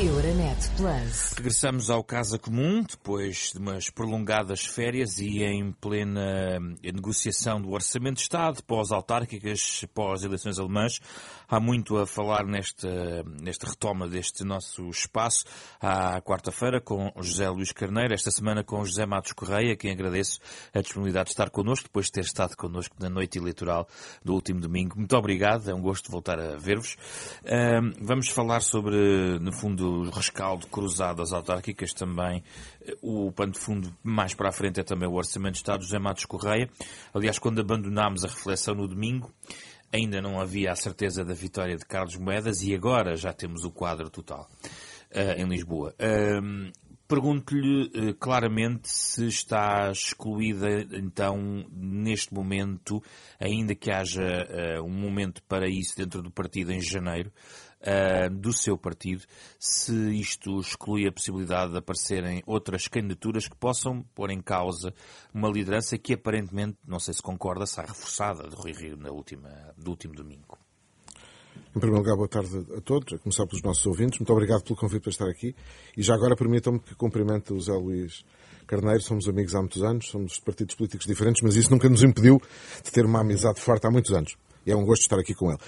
Euronet Plus. Regressamos ao Casa Comum, depois de umas prolongadas férias e em plena negociação do Orçamento de Estado, pós-autárquicas, pós-eleições alemãs. Há muito a falar nesta, nesta retoma deste nosso espaço. À quarta-feira com José Luís Carneiro, esta semana com José Matos Correia, quem agradeço a disponibilidade de estar connosco, depois de ter estado connosco na noite eleitoral do último domingo. Muito obrigado, é um gosto voltar a ver-vos. Vamos falar sobre, no fundo, o rescaldo cruzado às autárquicas também. O pano de fundo mais para a frente é também o Orçamento de Estado, José Matos Correia. Aliás, quando abandonámos a reflexão no domingo, ainda não havia a certeza da vitória de Carlos Moedas e agora já temos o quadro total uh, em Lisboa. Uh, Pergunto-lhe uh, claramente se está excluída, então, neste momento, ainda que haja um momento para isso dentro do partido em janeiro, uh, do seu partido, se isto exclui a possibilidade de aparecerem outras candidaturas que possam pôr em causa uma liderança que aparentemente, não sei se concorda, está reforçada de Rui Rio na última, do último domingo. Em primeiro lugar, boa tarde a todos, a começar pelos nossos ouvintes. Muito obrigado pelo convite para estar aqui. E já agora permitam-me que cumprimente o Zé Luís Carneiro. Somos amigos há muitos anos, somos de partidos políticos diferentes, mas isso nunca nos impediu de ter uma amizade forte há muitos anos. E é um gosto estar aqui com ele.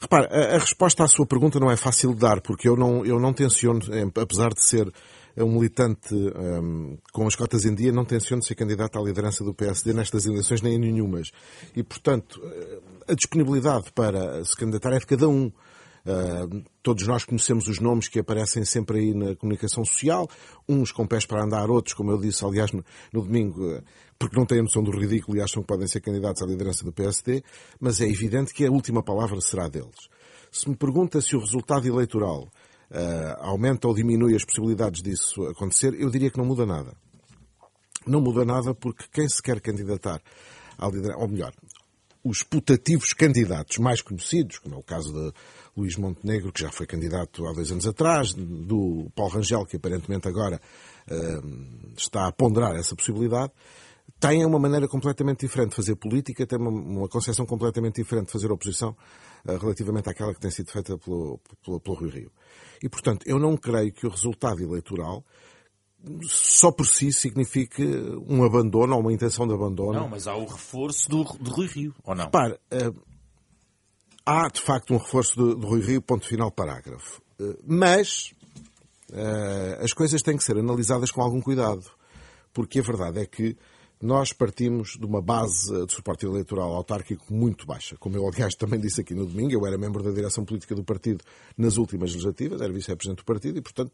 Repare, a, a, resposta à sua pergunta não é fácil de dar, porque eu não, eu não tenciono, apesar de ser um militante um, com as cotas em dia, não tenciono ser candidato à liderança do PSD nestas eleições, nem em nenhumas. E, portanto, a disponibilidade para se candidatar é de cada um. Todos nós conhecemos os nomes que aparecem sempre aí na comunicação social, uns com pés para andar, outros, como eu disse, aliás, no, domingo, uh, porque não têm a noção do ridículo e acham que podem ser candidatos à liderança do PSD, mas é evidente que a última palavra será deles. Se me pergunta se o resultado eleitoral uh, aumenta ou diminui as possibilidades disso acontecer, eu diria que não muda nada. Não muda nada porque quem se quer candidatar à liderança, ou melhor, os putativos candidatos mais conhecidos, como é o caso de Luís Montenegro, que já foi candidato há dois anos atrás, do Paulo Rangel, que aparentemente agora uh, está a ponderar essa possibilidade, têm uma maneira completamente diferente de fazer política, têm uma, uma concepção completamente diferente de fazer oposição uh, relativamente àquela que tem sido feita pelo, pelo, pelo Rui Rio. E, portanto, eu não creio que o resultado eleitoral só por si signifique um abandono ou uma intenção de abandono. Não, mas há o reforço do, do Rui Rio, ou não? Repare, uh, há de facto um reforço do, do Rui Rio, ponto final, parágrafo. Uh, mas uh, as coisas têm que ser analisadas com algum cuidado. Porque a verdade é que nós partimos de uma base de suporte eleitoral autárquico muito baixa. Como eu, aliás, também disse aqui no domingo, eu era membro da direção política do partido nas últimas legislativas, era vice-presidente do partido e, portanto,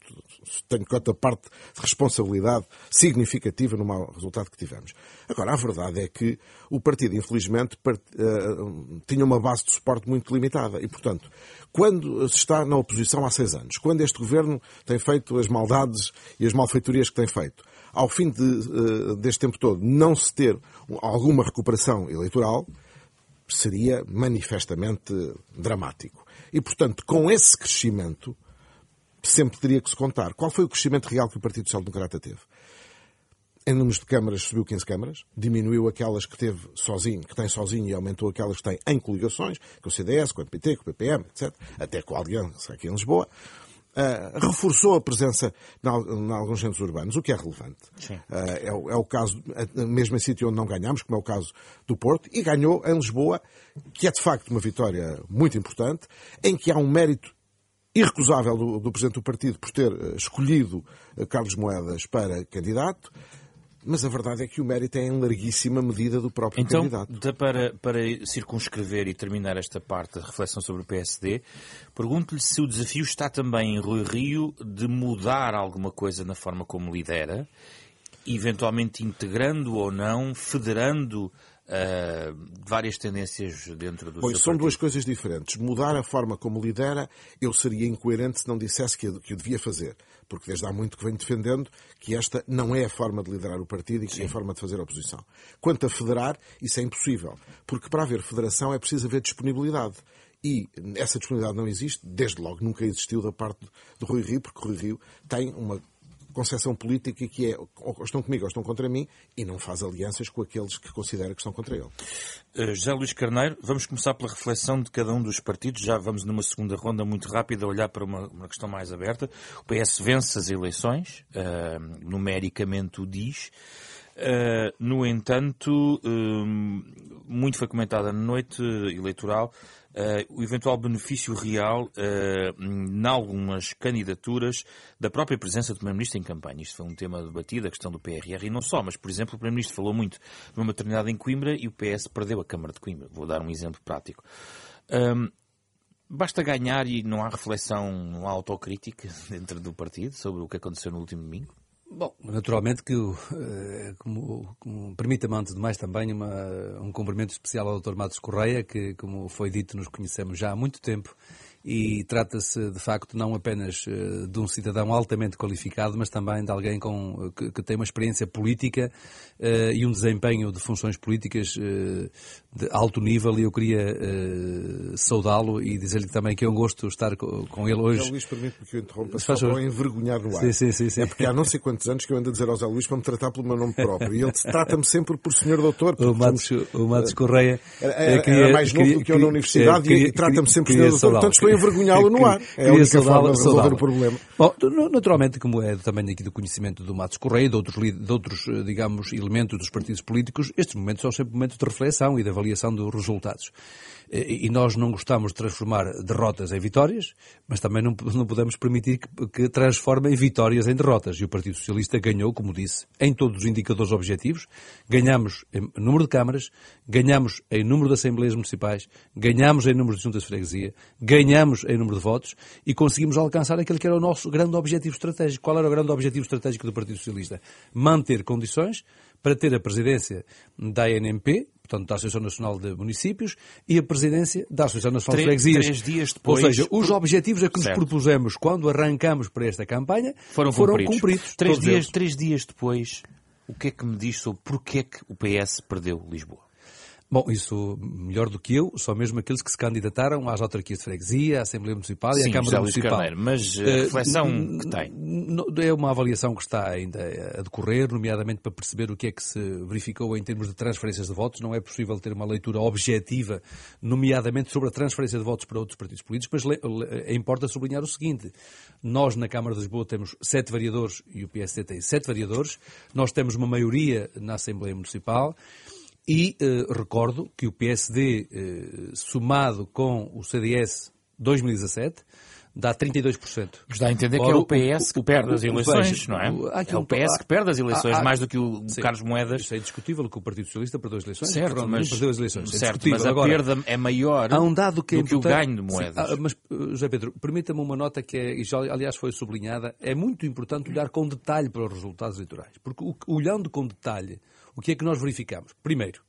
tenho quanta parte de responsabilidade significativa no mau resultado que tivemos. Agora, a verdade é que o partido, infelizmente, part... uh, tinha uma base de suporte muito limitada e, portanto, quando se está na oposição há seis anos, quando este governo tem feito as maldades e as malfeitorias que tem feito, ao fim de, uh, deste tempo todo, não se ter alguma recuperação eleitoral, seria manifestamente dramático. E, portanto, com esse crescimento, sempre teria que se contar. Qual foi o crescimento real que o Partido Social Democrata teve? Em números de câmaras subiu 15 câmaras, diminuiu aquelas que teve sozinho, que tem sozinho e aumentou aquelas que tem em coligações, com o CDS, com o PT, com o PPM, etc., até com a Aliança aqui em Lisboa. Uh, reforçou a presença em alguns centros urbanos, o que é relevante. Uh, é, é, o caso, mesmo em sítio onde não ganhamos, como é o caso do Porto, e ganhou em Lisboa, que é de facto uma vitória muito importante, em que há um mérito irrecusável do, do Presidente do Partido por ter escolhido Carlos Moedas para candidato, mas a verdade é que o mérito é em larguíssima medida do próprio então, candidato. Então, para, para circunscrever e terminar esta parte da reflexão sobre o PSD, pergunto-lhe se o desafio está também em Rui Rio de mudar alguma coisa na forma como lidera, eventualmente integrando ou não, federando Uh, várias tendências dentro do pois, seu são partido. duas coisas diferentes. Mudar a forma como lidera, eu seria incoerente se não dissesse que, que o devia fazer. Porque desde há muito que venho defendendo que esta não é a forma de liderar o partido e que Sim. é a forma de fazer a oposição. Quanto a federar, isso é impossível. Porque para haver federação é preciso haver disponibilidade. E essa disponibilidade não existe, desde logo nunca existiu da parte do Rui Rio, porque o Rui Rio tem uma concepção política que é ou estão comigo ou estão contra mim e não faz alianças com aqueles que considera que estão contra ele. Uh, José Luís Carneiro, vamos começar pela reflexão de cada um dos partidos. Já vamos numa segunda ronda muito rápida olhar para uma, uma questão mais aberta. O PS vence as eleições, uh, numericamente o diz. Uh, no entanto, muito foi comentada na noite eleitoral uh, o eventual benefício real uh, em algumas candidaturas da própria presença do Primeiro-Ministro em campanha. Isto foi um tema debatido, a questão do PRR e não só, mas, por exemplo, o Primeiro-Ministro falou muito de uma maternidade em Coimbra e o PS perdeu a Câmara de Coimbra. Vou dar um exemplo prático. Um, basta ganhar e não há reflexão, não há autocrítica dentro do partido sobre o que aconteceu no último domingo? Bom, naturalmente que, eh, como, como permita-me antes de mais também uma, um cumprimento especial ao Dr. Matos Correia, que, como foi dito, nos conhecemos já há muito tempo e trata-se de facto não apenas eh, de um cidadão altamente qualificado, mas também de alguém com, que, que tem uma experiência política uh, e um desempenho de funções políticas uh, de alto nível e eu queria uh, saudá-lo e dizer-lhe também que é um gosto estar com, com ele hoje. José Luís, permite-me que eu interrompa só para envergonhar no ar. Sim, sim, sim, sim, É porque há não sei quantos anos que eu ando a dizer ao José Luís para me tratar pelo meu nome próprio e ele trata-me sempre por senhor doutor. O Matos, o Matos Correia era, era, queria, era mais novo queria, do que eu na universidade queria, e trata-me sempre por senhor doutor, portanto estou a envergonhá-lo no ar. É a única forma de resolver o problema. Bom, naturalmente, como é também aqui do conhecimento do Matos Correia e de outros, de outros, eh, digamos, elementos dos partidos políticos, estes momentos são sempre momentos de reflexão e de avaliação dos resultados. E nós não gostamos de transformar derrotas em vitórias, mas também não, não podemos permitir que, que transformem vitórias em derrotas. E o Partido Socialista ganhou, como disse, em todos os indicadores objetivos. Ganhamos em número de câmaras, ganhamos em número de assembleias municipais, ganhamos em número de juntas de freguesia, ganhamos em número de votos e conseguimos alcançar aquele que era o nosso grande objetivo estratégico. Qual era o grande objetivo estratégico do Partido Socialista? Manter condições para ter a presidência da ANMP, portanto, da Associação Nacional de Municípios, e a presidência da Associação Nacional três, de Freguesias. Três dias depois... Ou seja, os objetivos a que certo. nos propusemos quando arrancamos para esta campanha foram, foram cumpridos. cumpridos. três, dias, três dias depois, o que é que me diz sobre porquê que o PS perdeu Lisboa? Bom, isso melhor do que eu, só mesmo aqueles que se candidataram às autarquias de freguesia, à Assembleia Municipal Sim, e à Câmara Municipal. Carneiro, mas a reflexão uh, que tem? É uma avaliação que está ainda a decorrer, nomeadamente para perceber o que é que se verificou em termos de transferências de votos. Não é possível ter uma leitura objetiva, nomeadamente sobre a transferência de votos para outros partidos políticos, mas importa sublinhar o seguinte. Nós, na Câmara de Lisboa, temos sete vereadores e o PSD tem sete vereadores. Nós temos uma maioria na Assembleia Municipal. E uh, recordo que o PSD, uh, somado com o CDS 2017, dá 32%. Mas dá a entender Ora, que é o PS que perde as eleições, não é? É o PS que perde as eleições, há, há, mais do que o sim, Carlos Moedas. Isso é discutível que o Partido Socialista perdeu as eleições. Certo, mas, perdeu as eleições. É certo, mas a Agora, perda é maior há um dado que do é que o ganho de Moedas. Sim, mas, eh, José Pedro, permita-me uma nota que, é, e já, aliás, foi sublinhada. É muito importante olhar com detalhe para os resultados eleitorais. Porque, olhando com detalhe, o que é que nós verificamos? Primeiro,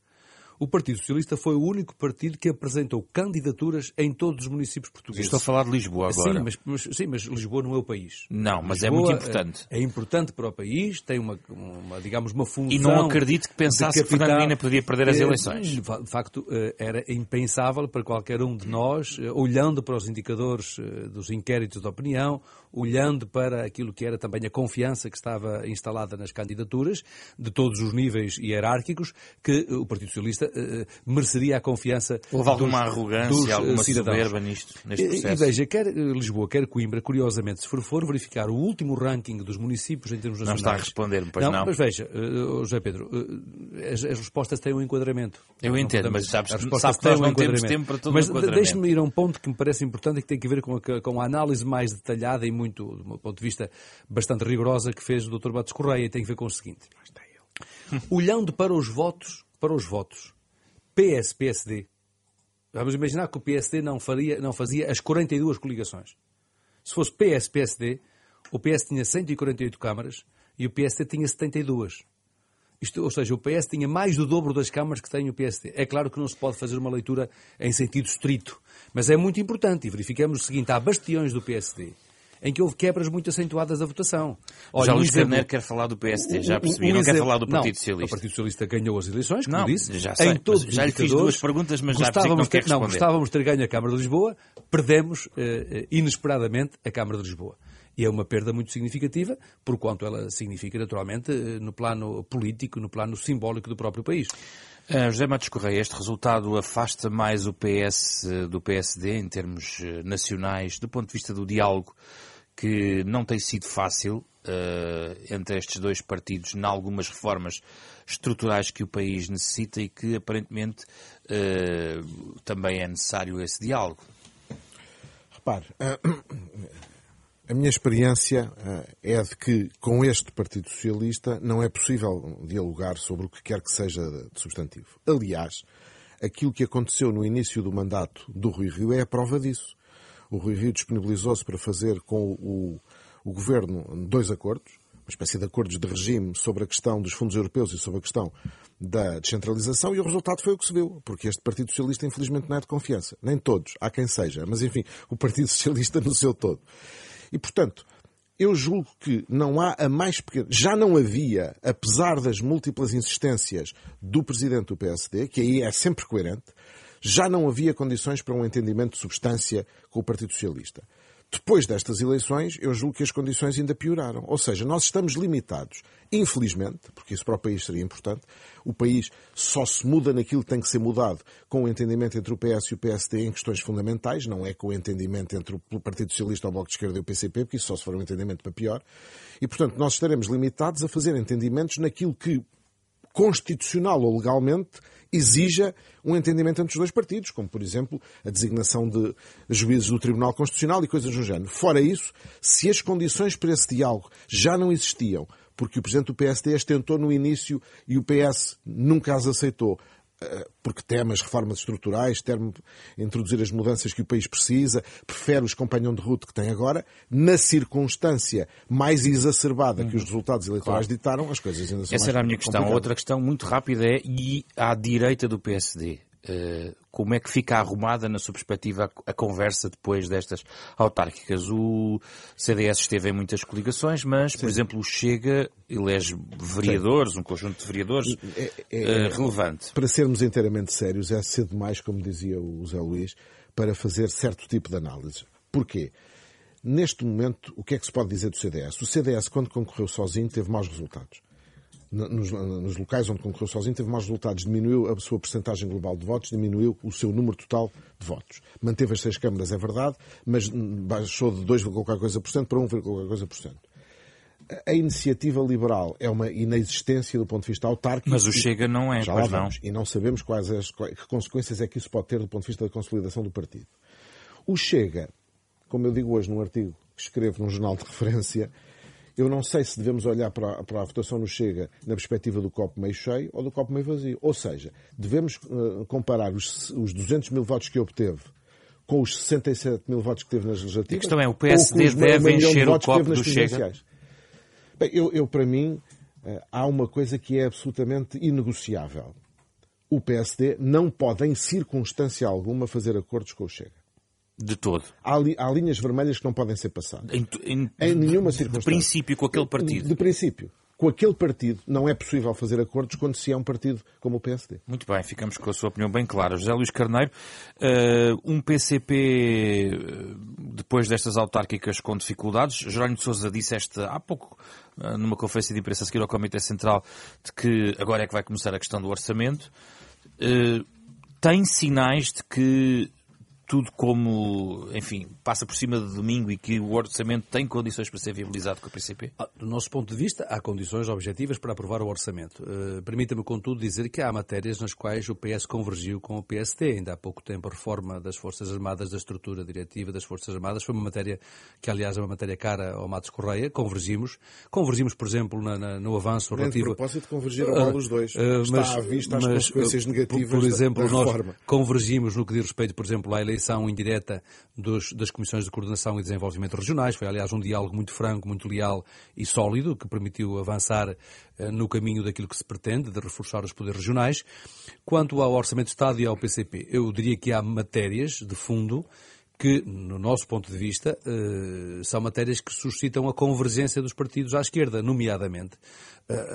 o Partido Socialista foi o único partido que apresentou candidaturas em todos os municípios portugueses. Estou a falar de Lisboa agora. Sim, mas, mas sim, mas Lisboa não é o país. Não, mas Lisboa é muito importante. É, é, importante para o país, tem uma, uma, digamos, uma função. E não acredito que pensasse que Fernando Medina podia perder as eleições. De facto, eh, era impensável para qualquer um de nós, eh, olhando para os indicadores eh, dos inquéritos de opinião, olhando para aquilo que era também a confiança que estava instalada nas candidaturas, de todos os níveis hierárquicos, que o Partido Socialista uh, mereceria a confiança Houve alguma dos, arrogância, dos, alguma cidadãos. soberba nisto, neste processo? E, e veja, quer Lisboa, quer Coimbra, curiosamente, se for, for verificar o último ranking dos municípios em termos nacionais... Não está a responder-me, pois não, não. Mas veja, uh, José Pedro, uh, as, as, respostas têm um enquadramento. Eu entendo, mas sabes, sabe que nós não temos tempo para todo mas. Mas deixe-me ir a um ponto que me parece importante e que tem a ver com a, com a análise mais detalhada e muito, do meu ponto de vista, bastante rigorosa que fez o Dr. Bates Correia e tem a ver com o seguinte. Olhando para os votos, para os votos PS-PSD, vamos imaginar que o PSD não, faria, não fazia as 42 coligações. Se fosse PS-PSD, o PS tinha 148 câmaras e o PSD tinha 72. Isto, ou seja, o PS tinha mais do dobro das câmaras que tem o PSD. É claro que não se pode fazer uma leitura em sentido estrito, mas é muito importante e verificamos o seguinte: há bastiões do PSD em que houve quebras muito acentuadas da votação. Olha, já Luís exemplo... Carneiro quer falar do PSD, já percebi, um, um não exemplo... quer falar do Partido não, Socialista. O Partido Socialista ganhou as eleições, como não, disse, já sei, em todos já lhe fiz duas perguntas, mas já percebi que não responder. Não, gostávamos de ter ganho a Câmara de Lisboa, perdemos eh, inesperadamente a Câmara de Lisboa. E é uma perda muito significativa, por quanto ela significa, naturalmente, eh, no plano político, no plano simbólico do próprio país. Uh, José Matos Correia, este resultado afasta mais o PS do PSD em termos nacionais, do ponto de vista do diálogo, que não tem sido fácil uh, entre estes dois partidos, em algumas reformas estruturais que o país necessita e que aparentemente uh, também é necessário esse diálogo. Repare, a minha experiência é de que com este Partido Socialista não é possível dialogar sobre o que quer que seja de substantivo. Aliás, aquilo que aconteceu no início do mandato do Rui Rio é a prova disso. O Rui Rio disponibilizou-se para fazer com o, o Governo dois acordos, uma espécie de acordos de regime sobre a questão dos fundos europeus e sobre a questão da descentralização e o resultado foi o que se viu, porque este Partido Socialista infelizmente não é de confiança. Nem todos, há quem seja, mas enfim, o Partido Socialista no seu todo. E, portanto, eu julgo que não há a mais pequena. Já não havia, apesar das múltiplas insistências do presidente do PSD, que aí é sempre coerente, já não havia condições para um entendimento de substância com o Partido Socialista. Depois destas eleições, eu julgo que as condições ainda pioraram. Ou seja, nós estamos limitados, infelizmente, porque isso para o país seria importante, o país só se muda naquilo que tem que ser mudado com o entendimento entre o PS e o PSD em questões fundamentais, não é com o entendimento entre o Partido Socialista, o Bloco de Esquerda e o PCP, porque isso só se for um entendimento para pior. E, portanto, nós estaremos limitados a fazer entendimentos naquilo que, constitucional ou legalmente, exija um entendimento entre os dois partidos, como, por exemplo, a designação de juízes do Tribunal Constitucional e coisas do género. Fora isso, se as condições para esse diálogo já não existiam, porque o Presidente do PSD as tentou no início e o PS nunca as aceitou, porque teme as reformas estruturais, teme introduzir as mudanças que o país precisa, prefere os companhão de ruta que tem agora, na circunstância mais exacerbada que os uhum. resultados eleitorais claro. ditaram, as coisas ainda são Essa era a minha questão. Outra questão muito rápida é, e à direita do PSD? Eh, como é que fica arrumada, na sua perspectiva, a, conversa depois destas autárquicas? O CDS esteve em muitas coligações, mas, Sim. por exemplo, o Chega elege vereadores, Sim. um conjunto de vereadores é, é, é, relevante. Para sermos inteiramente sérios, é cedo demais, como dizia o Zé Luís, para fazer certo tipo de análise. Porquê? Neste momento, o que é que se pode dizer do CDS? O CDS, quando concorreu sozinho, teve maus resultados nos, nos, locais onde concorreu sozinho, teve mais resultados, diminuiu a sua percentagem global de votos, diminuiu o seu número total de votos. Manteve as seis câmaras, é verdade, mas baixou de 2, qualquer coisa por cento para 1, qualquer coisa por cento. A iniciativa liberal é uma inexistência do ponto de vista autárquico. Mas o Chega não é, já pois não. E não sabemos quais as, que consequências é que isso pode ter do ponto de vista da consolidação do partido. O Chega, como eu digo hoje num artigo que escrevo num jornal de referência, eu não sei se devemos olhar para a, para a votação no Chega na perspectiva do copo meio cheio ou do copo meio vazio. Ou seja, devemos uh, comparar os, os 200 mil votos que obteve com os 67 mil votos que teve nas legislativas. A questão é, o PSD deve encher o copo do Chega? Bem, eu, eu, para mim, uh, há uma coisa que é absolutamente inegociável. O PSD não pode, em circunstância alguma, fazer acordos com o Chega. De todo. Há, li, há, linhas vermelhas que não podem ser passadas. Em, em, em nenhuma circunstância. De princípio, com aquele partido. De, de, princípio. Com aquele partido não é possível fazer acordos quando se é um partido como o PSD. Muito bem, ficamos com a sua opinião bem clara. José Luís Carneiro, uh, um PCP, eh, depois destas autárquicas com dificuldades, Jerónimo de Sousa disse esta há pouco, uh, numa conferência de imprensa a seguir ao Comitê Central, de que agora é que vai começar a questão do orçamento. Uh, tem sinais de que tudo como, enfim, passa por cima de domingo e que o orçamento tem condições para ser viabilizado com o PCP? Ah, do nosso ponto de vista, há condições objetivas para aprovar o orçamento. Uh, Permita-me, contudo, dizer que há matérias nas quais o PS convergiu com o PSD. Ainda há pouco tempo, a reforma das Forças Armadas, da estrutura diretiva das Forças Armadas, foi uma matéria que, aliás, é uma matéria cara ao Matos Correia. Convergimos. Convergimos, por exemplo, na, na, no avanço relativo... De propósito, convergiram uh, os dois. Uh, Está mas, à vista as mas, consequências negativas por, por exemplo, da, da nós convergimos no que diz respeito, por exemplo, à eleição indireta dos, das comissões de coordenação e desenvolvimento regionais. Foi, aliás, um diálogo muito franco, muito leal e sólido, que permitiu avançar uh, no caminho daquilo que se pretende, de reforçar os poderes regionais. Quanto ao Orçamento de Estado e ao PCP, eu diria que há matérias de fundo que, no nosso ponto de vista, são matérias que suscitam a convergência dos partidos à esquerda, nomeadamente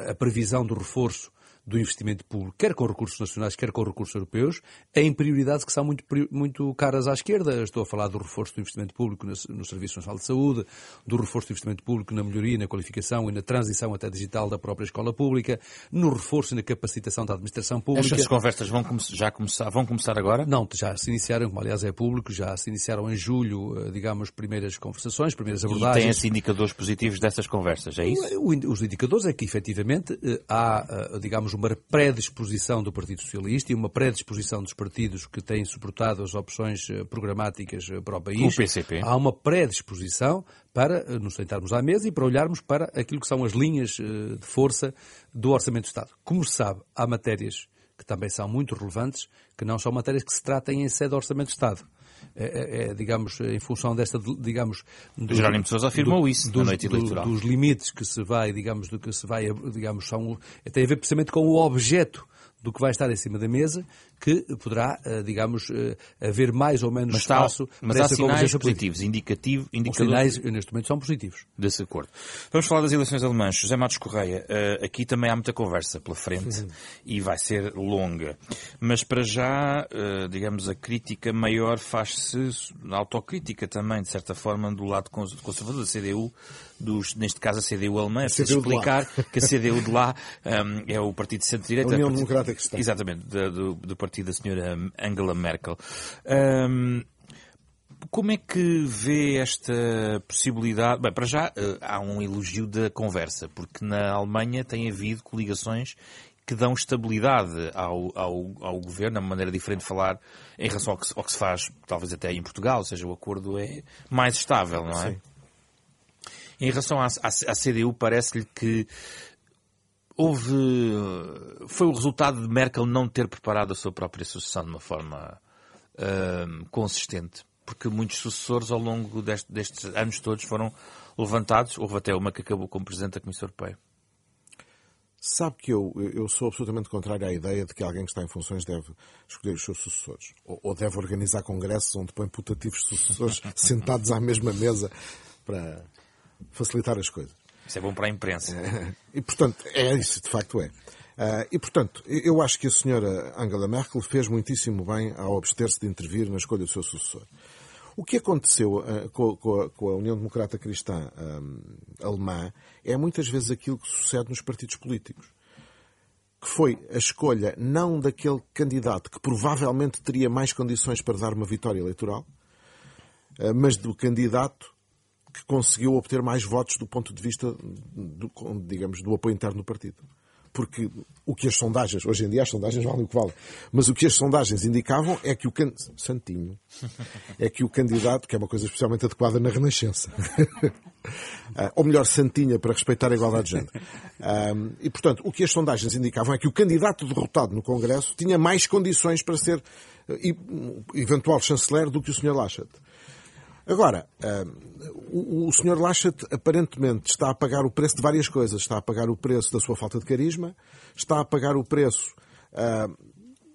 a previsão do reforço do investimento público, quer com recursos nacionais, quer com recursos europeus, em prioridades que são muito, muito caras à esquerda. Estou a falar do reforço do investimento público no, Serviço Nacional de Saúde, do reforço do investimento público na melhoria, na qualificação e na transição até digital da própria escola pública, no reforço e na capacitação da administração pública. Estas conversas vão já começar, vão começar agora? Não, já se iniciaram, como aliás é público, já se iniciaram em julho, eh, digamos, primeiras conversações, primeiras abordagens. E tem-se indicadores positivos dessas conversas, é isso? Os indicadores é que, efetivamente, eh, há, eh, digamos, uma predisposição predisposição do Partido Socialista e uma predisposição dos partidos que têm suportado as opções eh, programáticas eh, para o país. O PCP. Há uma predisposição para eh, nos sentarmos à mesa e para olharmos para aquilo que são as linhas de força do Orçamento do Estado. Como se sabe, há matérias que também são muito relevantes, que não são matérias que se tratem em sede do Orçamento do Estado. É, é, é, digamos, em função desta, digamos... Do, Jerónimo de Sousa afirmou do, isso dos, na noite eleitoral. Do, dos limites que se vai, digamos, do que se vai, digamos, são, tem a ver precisamente com o objeto do que vai estar em cima da mesa, que poderá, eh, digamos, eh, haver mais ou menos mas espaço mas para há essa sinais positivos, indicativo, indicadores... Os sinais, neste momento, são positivos. Desse acordo. Vamos falar das eleições alemãs. José Matos Correia, eh, aqui também há muita conversa pela frente e vai ser longa. Mas para já, digamos, a crítica maior faz-se, a autocrítica também, de certa forma, do lado conservador da CDU, dos, neste caso a CDU alemã, se explicar que a CDU de lá um, é o partido de centro-direita. A União Democrática Cristã. Exatamente, do, do, partido da senhora Angela Merkel. Um, como é que vê esta possibilidade? Bem, para já eh, há um elogio da conversa, porque na Alemanha tem havido coligações que dão estabilidade ao, ao, ao governo, é uma maneira diferente de falar em relação ao que, ao que se faz, talvez até em Portugal, ou seja, o acordo é mais estável, não é? Sim. Em relação à, à, à CDU, parece-lhe que houve. Foi o resultado de Merkel não ter preparado a sua própria sucessão de uma forma uh, consistente. Porque muitos sucessores ao longo deste, destes anos todos foram levantados. Houve até uma que acabou como Presidente da Comissão Europeia. Sabe que eu, eu sou absolutamente contrário à ideia de que alguém que está em funções deve escolher os seus sucessores. Ou, ou deve organizar congressos onde põe putativos sucessores sentados à mesma mesa para facilitar as coisas. Isso é bom para a imprensa. É, e, portanto, é isso, de facto é. Uh, e, portanto, eu acho que a senhora Angela Merkel fez muitíssimo bem ao abster-se de intervir na escolha do seu sucessor. O que aconteceu uh, com, com, a, com, a, União Democrata Cristã um, alemã é muitas vezes aquilo que sucede nos partidos políticos. Que foi a escolha não daquele candidato que provavelmente teria mais condições para dar uma vitória eleitoral, uh, mas do candidato que conseguiu obter mais votos do ponto de vista, do, digamos, do apoio interno do partido. Porque o que as sondagens, hoje em dia as sondagens valem o que valem, mas o que as sondagens indicavam é que o can... Santinho, é que o candidato, que é uma coisa especialmente adequada na Renascença, ah, ou melhor, Santinha, para respeitar a igualdade de género. Ah, e, portanto, o que as sondagens indicavam é que o candidato derrotado no Congresso tinha mais condições para ser ah, eventual chanceler do que o Sr. Laschet. Agora, uh, o, Sr. Laschet aparentemente está a pagar o preço de várias coisas. Está a pagar o preço da sua falta de carisma, está a pagar o preço uh,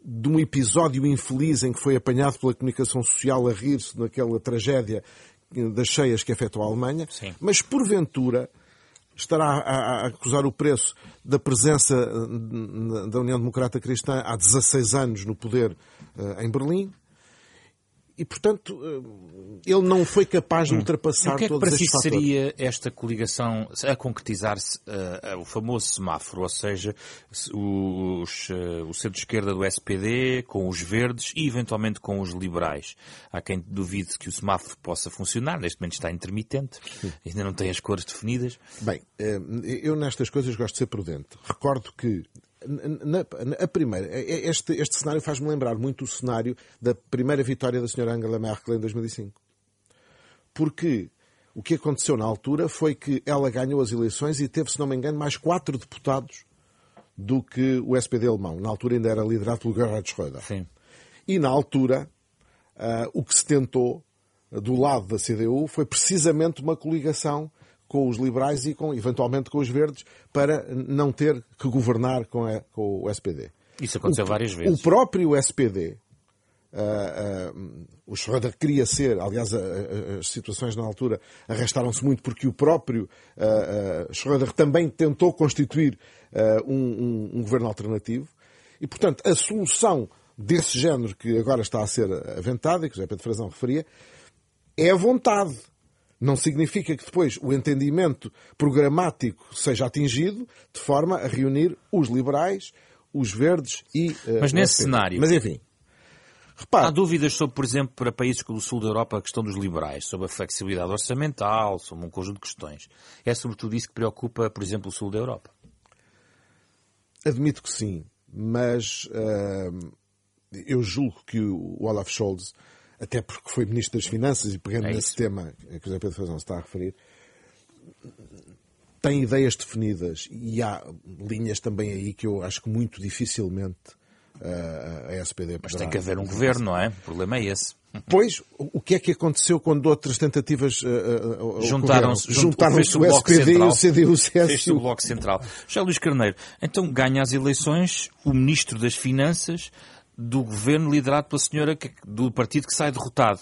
de um episódio infeliz em que foi apanhado pela comunicação social a rir-se naquela tragédia das cheias que afetou a Alemanha, Sim. mas porventura estará a, a, acusar o preço da presença da União Democrata Cristã há 16 anos no poder uh, em Berlim e, portanto, eh, ele não foi capaz de hum. ultrapassar o que é que para si seria esta coligação a concretizar-se uh, o famoso semáforo, ou seja, os, uh, o centro-esquerda do SPD com os verdes e, eventualmente, com os liberais. Há quem duvide que o semáforo possa funcionar, neste momento está intermitente, ainda não tem as cores definidas. Bem, eu nestas coisas gosto de ser prudente. Recordo que na, na, a primeira, este, este cenário faz-me lembrar muito o cenário da primeira vitória da senhora Angela Merkel em 2005. Porque o que aconteceu na altura foi que ela ganhou as eleições e teve, se não me engano, mais quatro deputados do que o SPD alemão. Na altura ainda era liderado pelo Gerhard Schröder. Sim. E na altura, uh, o que se tentou do lado da CDU foi precisamente uma coligação com os liberais e com, eventualmente com os verdes para não ter que governar com, a, com o SPD. Isso aconteceu o, várias vezes. O próprio SPD Uh, uh, o Schroeder queria ser, aliás, as situações na altura arrastaram-se muito porque o próprio uh, Schroeder também tentou constituir um, um, um, governo alternativo. E, portanto, a solução desse género que agora está a ser aventada, e que o José Pedro Frazão referia, é a vontade. Não significa que depois o entendimento programático seja atingido de forma a reunir os liberais, os verdes e. Mas nesse cenário. Mas enfim. Repare. Há dúvidas sobre, por exemplo, para países como o sul da Europa, a questão dos liberais, sobre a flexibilidade orçamental, sobre um conjunto de questões. É sobretudo isso que preocupa, por exemplo, o sul da Europa? Admito que sim, mas uh, eu julgo que o Olaf Scholz, até porque foi Ministro das Finanças e pegando é nesse tema que o José Pedro Fazão está a referir, tem ideias definidas e há linhas também aí que eu acho que muito dificilmente a, a SPD Mas tem que haver um governo, não é? O problema é esse. Pois, o que é que aconteceu quando outras tentativas uh, juntaram-se juntaram o SPD, o CDU, o CSU? o Bloco Central. Já Luís Carneiro, então ganha as eleições o Ministro das Finanças do governo liderado pela senhora que, do partido que sai derrotado.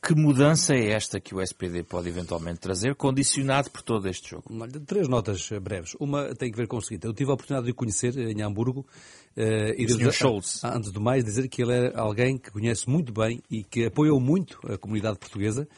Que mudança é esta que o SPD pode eventualmente trazer, condicionado por todo este jogo? Três notas breves. Uma tem que ver com o seguinte. Eu tive a oportunidade de o conhecer em Hamburgo Uh, e devo, Scholz. Antes de mais, dizer que ele é alguém que conhece muito bem e que apoiou muito a comunidade portuguesa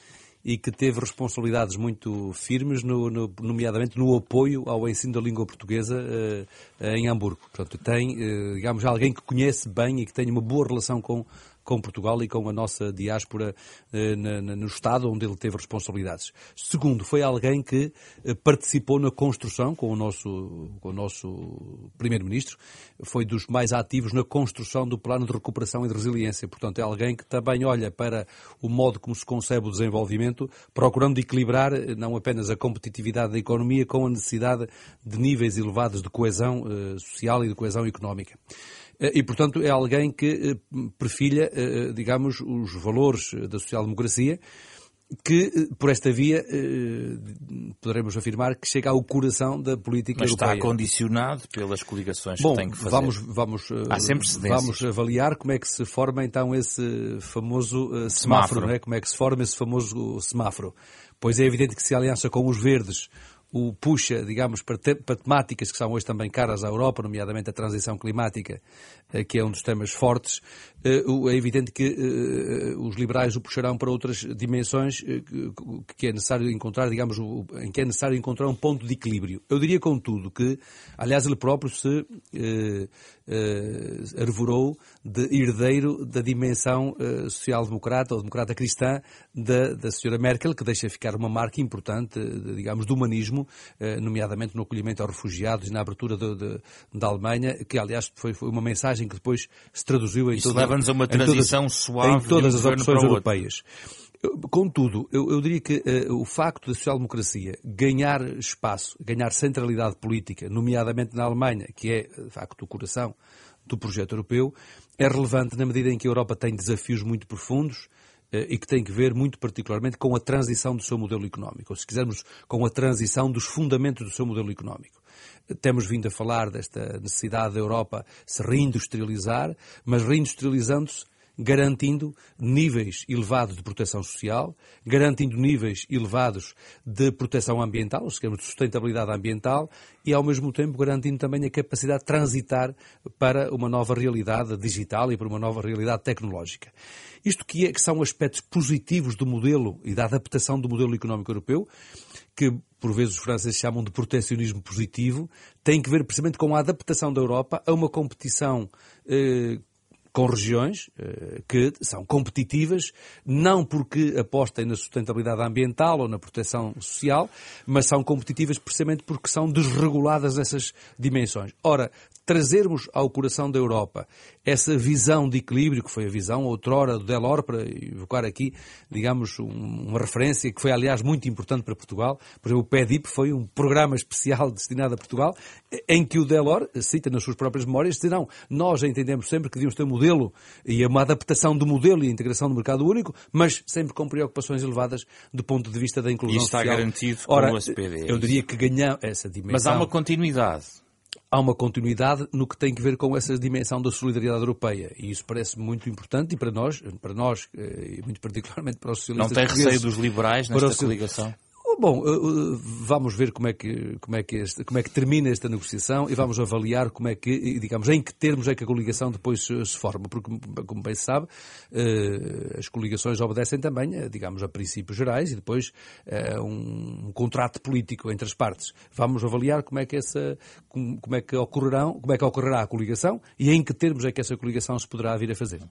e que teve responsabilidades muito firmes, no, no, nomeadamente no apoio ao ensino da língua portuguesa uh, em Hamburgo. Portanto, tem, uh, digamos, alguém que conhece bem e que tem uma boa relação com, com Portugal e com a nossa diáspora eh, no Estado onde ele teve responsabilidades. Segundo, foi alguém que eh, participou na construção com o nosso, nosso Primeiro-Ministro, foi dos mais ativos na construção do Plano de Recuperação e de Resiliência. Portanto, é alguém que também olha para o modo como se concebe o desenvolvimento, procurando equilibrar eh, não apenas a competitividade da economia com a necessidade de níveis elevados de coesão social e de coesão económica. Eh, e, portanto, é alguém que eh, perfilha, eh, digamos, os valores da social-democracia, que, por esta via, poderemos afirmar que chega ao coração da política Mas europeia. está condicionado pelas coligações Bom, que tem que fazer. Vamos, vamos, Há sempre vamos avaliar como é que se forma, então, esse famoso semáforo, semáforo. É? como é que se forma esse famoso semáforo. Pois é evidente que se aliança com os verdes o puxa, digamos, para, te, para, temáticas que são hoje também caras à Europa, nomeadamente a transição climática, eh, que é um dos temas fortes, eh, é evidente que eh, os liberais o puxarão para outras dimensões que é necessário encontrar, digamos, em que é necessário encontrar um ponto de equilíbrio. Eu diria, contudo, que, aliás, ele próprio se uh, arvorou de herdeiro da dimensão uh, social-democrata ou democrata cristã da, da senhora Merkel, que deixa ficar uma marca importante, digamos, do humanismo, uh, nomeadamente no acolhimento aos refugiados e na abertura de, de, da Alemanha, que aliás foi, foi, uma mensagem que depois se traduziu em, Isso leva-nos a uma transição todas, suave em todas as opções europeias. Contudo, eu, eu diria que uh, o facto da social-democracia ganhar espaço, ganhar centralidade política, nomeadamente na Alemanha, que é, de facto, o coração do projeto europeu, é relevante na medida em que a Europa tem desafios muito profundos e que tem que ver muito particularmente com a transição do seu modelo económico, ou se quisermos, com a transição dos fundamentos do seu modelo económico. Temos vindo a falar desta necessidade da Europa se reindustrializar, mas reindustrializando-se garantindo níveis elevados de proteção social, garantindo níveis elevados de proteção ambiental, ou seja, de sustentabilidade ambiental, e ao mesmo tempo garantindo também a capacidade de transitar para uma nova realidade digital e para uma nova realidade tecnológica. Isto que, é, que são aspectos positivos do modelo e da adaptação do modelo económico europeu, que por vezes os franceses chamam de protecionismo positivo, tem que ver precisamente com a adaptação da Europa a uma competição eh, com regiões eh, que são competitivas, não porque apostem na sustentabilidade ambiental ou na proteção social, mas são competitivas precisamente porque são desreguladas nessas dimensões. Ora, trazermos ao coração da Europa essa visão de equilíbrio, que foi a visão outrora do Delors, para evocar aqui, digamos, uma referência que foi, aliás, muito importante para Portugal. Por exemplo, o PEDIP foi um programa especial destinado a Portugal, em que o Delors cita nas suas próprias memórias, diz, não, nós entendemos sempre que devíamos ter um modelo e uma adaptação do modelo e a integração do mercado único, mas sempre com preocupações elevadas do ponto de vista da inclusão Isso está social. garantido Ora, com o SPD. Eu diria que ganhamos essa dimensão. Mas há uma continuidade há uma continuidade no que tem a ver com essa dimensão da solidariedade europeia. E isso parece muito importante e para nós, para nós, e muito particularmente para os socialistas. Não tem receio dos liberais nesta coligação? Bom, eh, eh, vamos ver como é que, como é que, este, como é que termina esta negociação e vamos avaliar como é que, digamos, em que termos é que a coligação depois se, forma, porque, como bem se sabe, eh, as coligações obedecem também, digamos, a princípios gerais e depois um, um contrato político entre as partes. Vamos avaliar como é que essa, como, é que ocorrerão, como é que ocorrerá a coligação e em que termos é que essa coligação se poderá vir a fazer.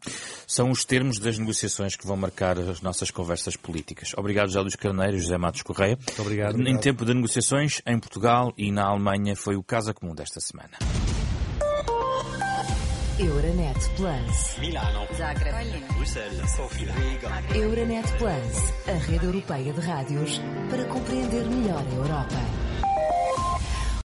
São os termos das negociações que vão marcar as nossas conversas políticas. Obrigado, José Luís Carneiro José Matos Correia. Muito obrigado. Em tempo de negociações, em Portugal e na Alemanha, foi o Casa Comum desta semana. Euronet Plus. Milano. Zagreb. Bruxelas. Sofia. Euronet Plus, a rede europeia de rádios para compreender melhor a Europa.